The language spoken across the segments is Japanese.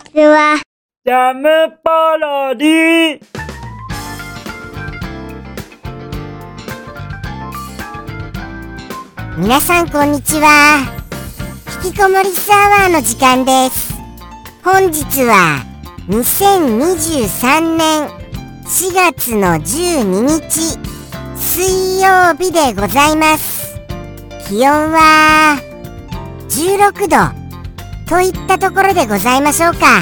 ちは。ジャムパロディ皆さんこんにちは。引きこもりスアワーの時間です。本日は2023年4月の12日水曜日でございます。気温は16度といったところでございましょうか。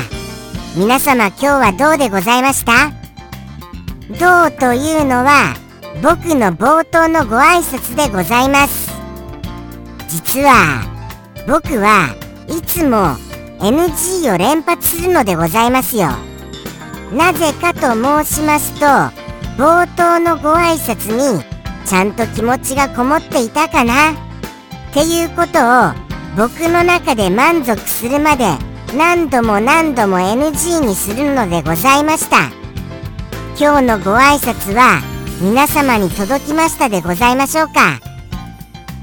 皆様今日はどうでございました？どうというのは僕の冒頭のご挨拶でございます。実は僕はいつも NG を連発するのでございますよ。なぜかと申しますと冒頭のご挨拶にちゃんと気持ちがこもっていたかな？っていうことを僕の中で満足するまで何度も何度も NG にするのでございました。今日のご挨拶は皆様に届きましたでございましょうか。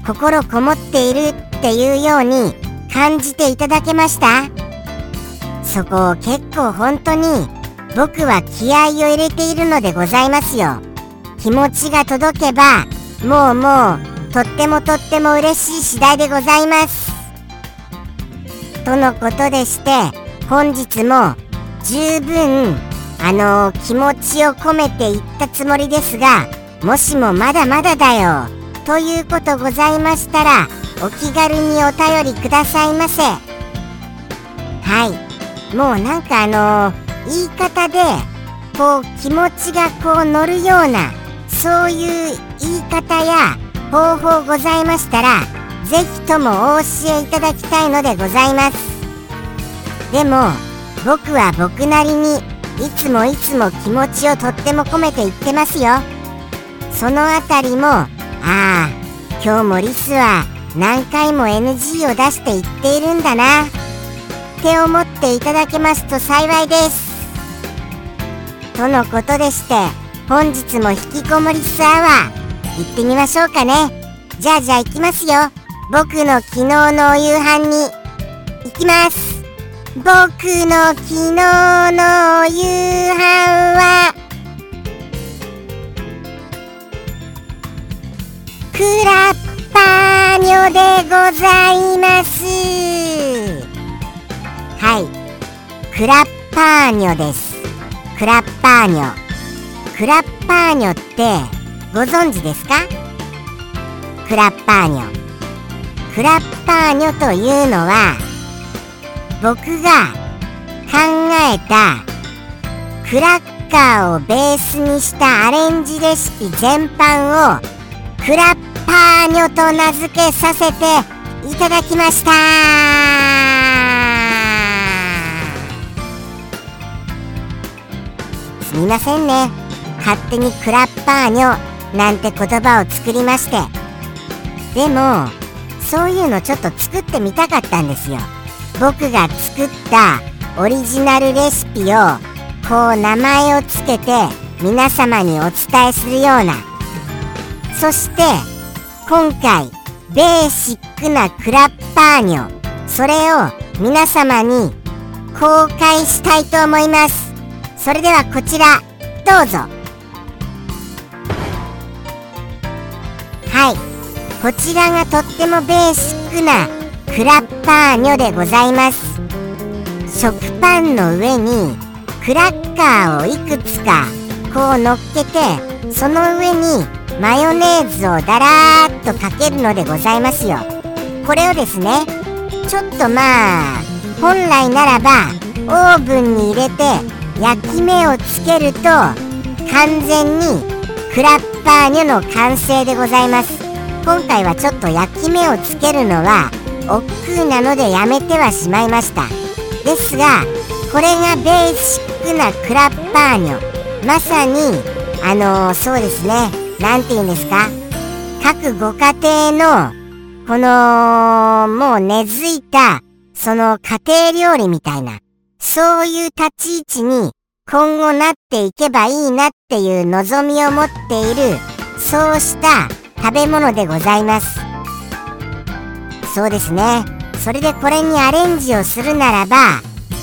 心こもっているっていうように感じていただけました？そこを結構本当に僕は気合を入れているのでございますよ。気持ちが届けばもうもうとってもとっても嬉しい次第でございます。とのことでして本日も十分あのー、気持ちを込めて言ったつもりですがもしもまだまだだよということございましたらお気軽にお便りくださいませ。はい。もうなんかあのー、言い方でこう気持ちがこう乗るようなそういう言い方や方法ございましたらぜひともお教えいただきたいのでございます。でも僕は僕なりにいつもいつも気持ちをとっても込めて言ってますよ。そのあたりもああ今日もリスは何回も NG を出して言っているんだな。って思っていただけますと幸いです。とのことでして本日も引きこもりスアワー行ってみましょうかね。じゃあじゃあ行きますよ。僕の昨日のお夕飯に行きます。僕の昨日のお夕飯はクラッパーニョでございます。はい。クラッパーニョです。クラッパーニョ。クラッパーニョってご存知ですか？クラッパーニョ。クラッパーニョというのは僕が考えたクラッカーをベースにしたアレンジレシピ全般をクラッパーニョと名付けさせていただきました。すみませんね。勝手にクラッパーニョなんて言葉を作りまして。でもそういうのちょっと作ってみたかったんですよ。僕が作ったオリジナルレシピをこう名前を付けて皆様にお伝えするような。そして今回ベーシックなクラッパーニョ。それを皆様に公開したいと思います。それではこちらどうぞ。はい。こちらがとってもベーシックなクラッパーニョでございます。食パンの上にクラッカーをいくつかこう乗っけてその上にマヨネーズをだらーっとかけるのでございますよ。これをですねちょっとまあ本来ならばオーブンに入れて焼き目をつけると完全にクラッパーニョの完成でございます。今回はちょっと焼き目をつけるのは億劫なのでやめてはしまいました。ですがこれがベーシックなクラッパーニョ。まさにあのー、そうですね。何て言うんですか？各ご家庭のこのもう根付いたその家庭料理みたいな。そういう立ち位置に今後なっていけばいいなっていう望みを持っているそうした食べ物でございます。そうですね。それでこれにアレンジをするならば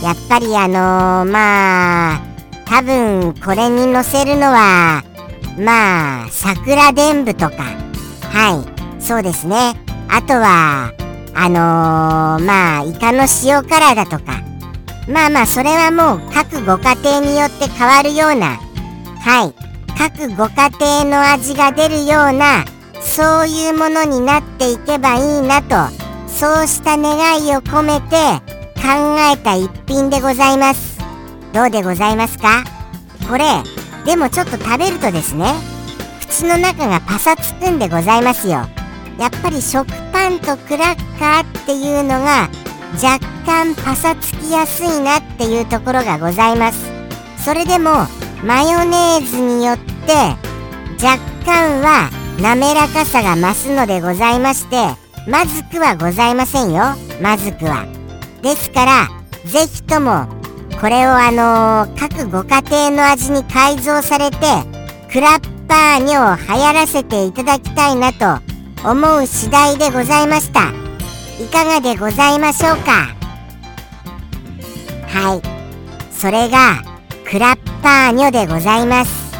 やっぱりあのー、まあ多分これに載せるのはまあ桜伝舞とか。はい。そうですね。あとはあのー、まあイカの塩辛だとか。まあまあそれはもう各ご家庭によって変わるような。はい。各ご家庭の味が出るようなそういうものになっていけばいいなとそうした願いを込めて考えた一品でございます。どうでございますか？これでもちょっと食べるとですね口の中がパサつくんでございますよ。やっぱり食パンとクラッカーっていうのが若干パサつきやすいなっていうところがございます。それでもマヨネーズによって若干は滑らかさが増すのでございましてまずくはございませんよ。まずくは。ですからぜひともこれをあのー、各ご家庭の味に改造されてクラッパーニョを流行らせていただきたいなと思う次第でございました。いかがでございましょうか？はい。それがクラッパーニョでございます。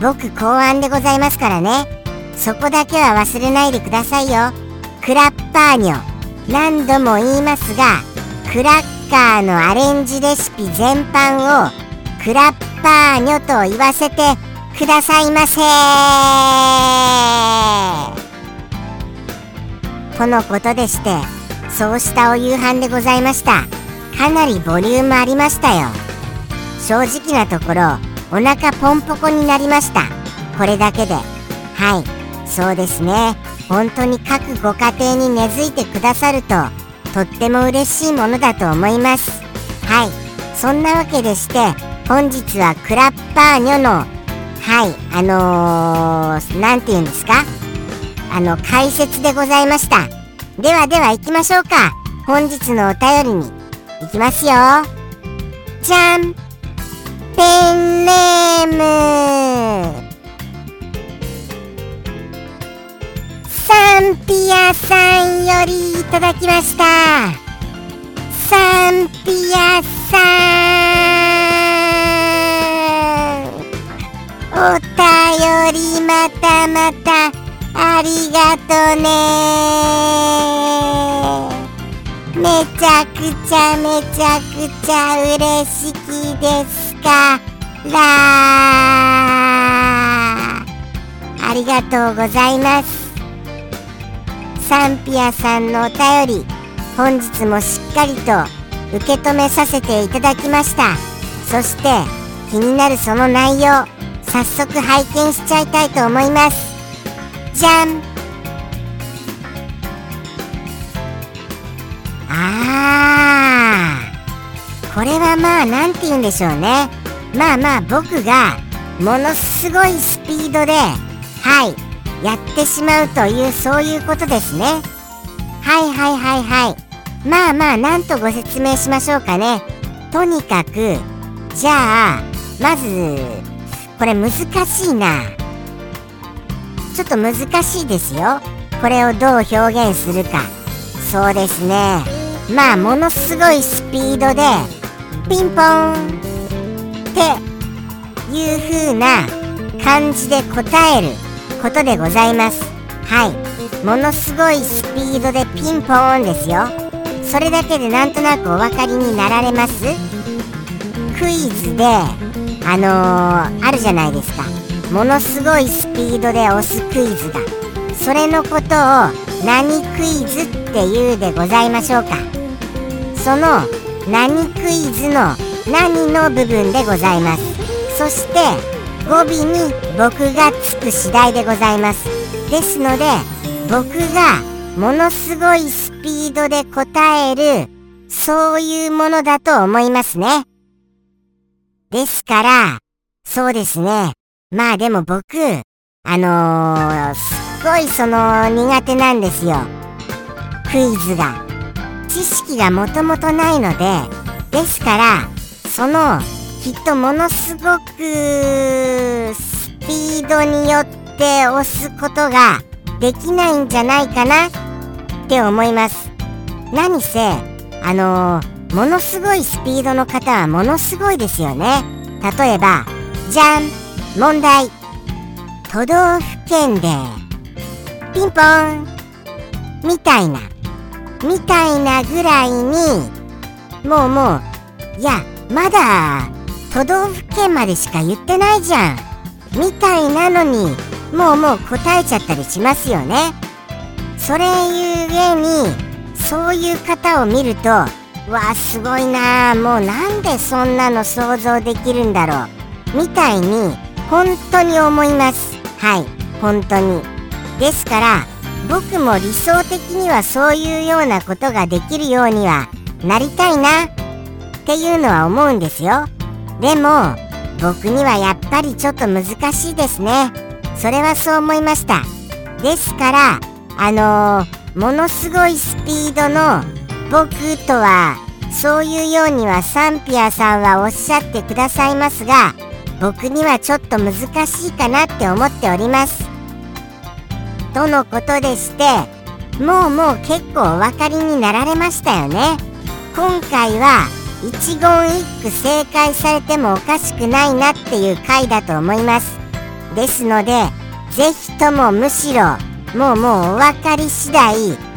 僕考案でございますからね。そこだけは忘れないでくださいよ。クラッパーニョ。何度も言いますがクラッカーのアレンジレシピ全般をクラッパーニョと言わせてくださいませ。とのことでしてそうしたお夕飯でございました。かなりボリュームありましたよ。正直なところお腹ポンポコになりました。これだけで。はい。そうですね。本当に各ご家庭に根付いてくださるととっても嬉しいものだと思います。はい。そんなわけでして本日はクラッパーニョのはいあの何、ー、て言うんですか？あの解説でございました。ではでは行きましょうか。本日のお便りに行きますよ。じゃん。ペンネーム。ンピアさんよりいただきました。サンピアさん。お便りまたまたありがとね。めちゃくちゃめちゃくちゃ嬉しきですか。らありがとうございます。サンピアさんのお便り本日もしっかりと受け止めさせていただきました。そして気になるその内容早速拝見しちゃいたいと思います。じゃん。あー。これはまあ何て言うんでしょうね。まあまあ僕がものすごいスピードではい。やってしまうというそういうことですね。はいはいはいはい。まあまあなんとご説明しましょうかね。とにかくじゃあまずこれ難しいな。ちょっと難しいですよ。これをどう表現するか。そうですね。まあものすごいスピードでピンポーンっていう風な感じで答える。ことでございます。はい。ものすごいスピードでピンポーンですよ。それだけでなんとなくお分かりになられます？クイズであのー、あるじゃないですか。ものすごいスピードで押すクイズが。それのことを何クイズっていうでございましょうか。その何クイズの何の部分でございます。そして語尾に僕がつく次第でございますですので僕がものすごいスピードで答えるそういうものだと思いますねですからそうですねまあでも僕、あのー、すっごいその苦手なんですよ。クイズが。知識がもともとないので、ですから、その、きっとものすごくスピードによって押すことができないんじゃないかなって思います。何せ、あのー、ものすごいスピードの方はものすごいですよね。例えばじゃん問題。都道府県でピンポン。みたいな。みたいなぐらいにもうもういやまだ都道府県までしか言ってないじゃん。みたいなのにもうもう答えちゃったりしますよね。それゆえにそういう方を見るとわあすごいなあもうなんでそんなの想像できるんだろう。みたいに本当に思います。はい本当に。ですから僕も理想的にはそういうようなことができるようにはなりたいなっていうのは思うんですよ。でも僕にはやっぱりちょっと難しいですね。それはそう思いました。ですからあのー、ものすごいスピードの僕とはそういうようにはサンピアさんはおっしゃってくださいますが僕にはちょっと難しいかなって思っております。とのことでしてもうもう結構お分かりになられましたよね。今回は一言一句正解されてもおかしくないなっていう回だと思います。ですのでぜひともむしろもうもうお分かり次第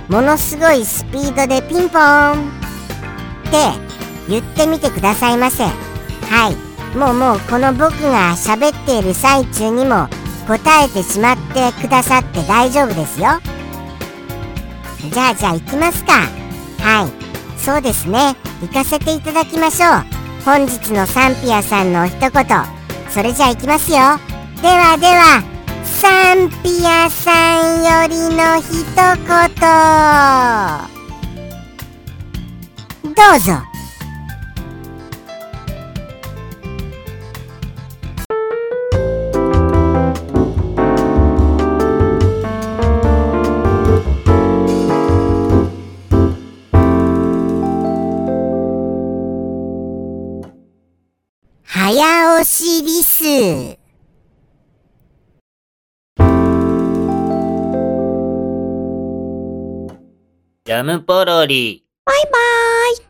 ものすごいスピードでピンポーンって言ってみてくださいませ。はい。もうもうこの僕が喋っている最中にも答えてしまってくださって大丈夫ですよ。じゃあじゃあ行きますか。はい。そうですね。行かせていただきましょう。本日のサンピアさんの一言。それじゃあ行きますよ。ではではサンピアさんよりの一言。どうぞ。ジャムポロリ。バイバーイ。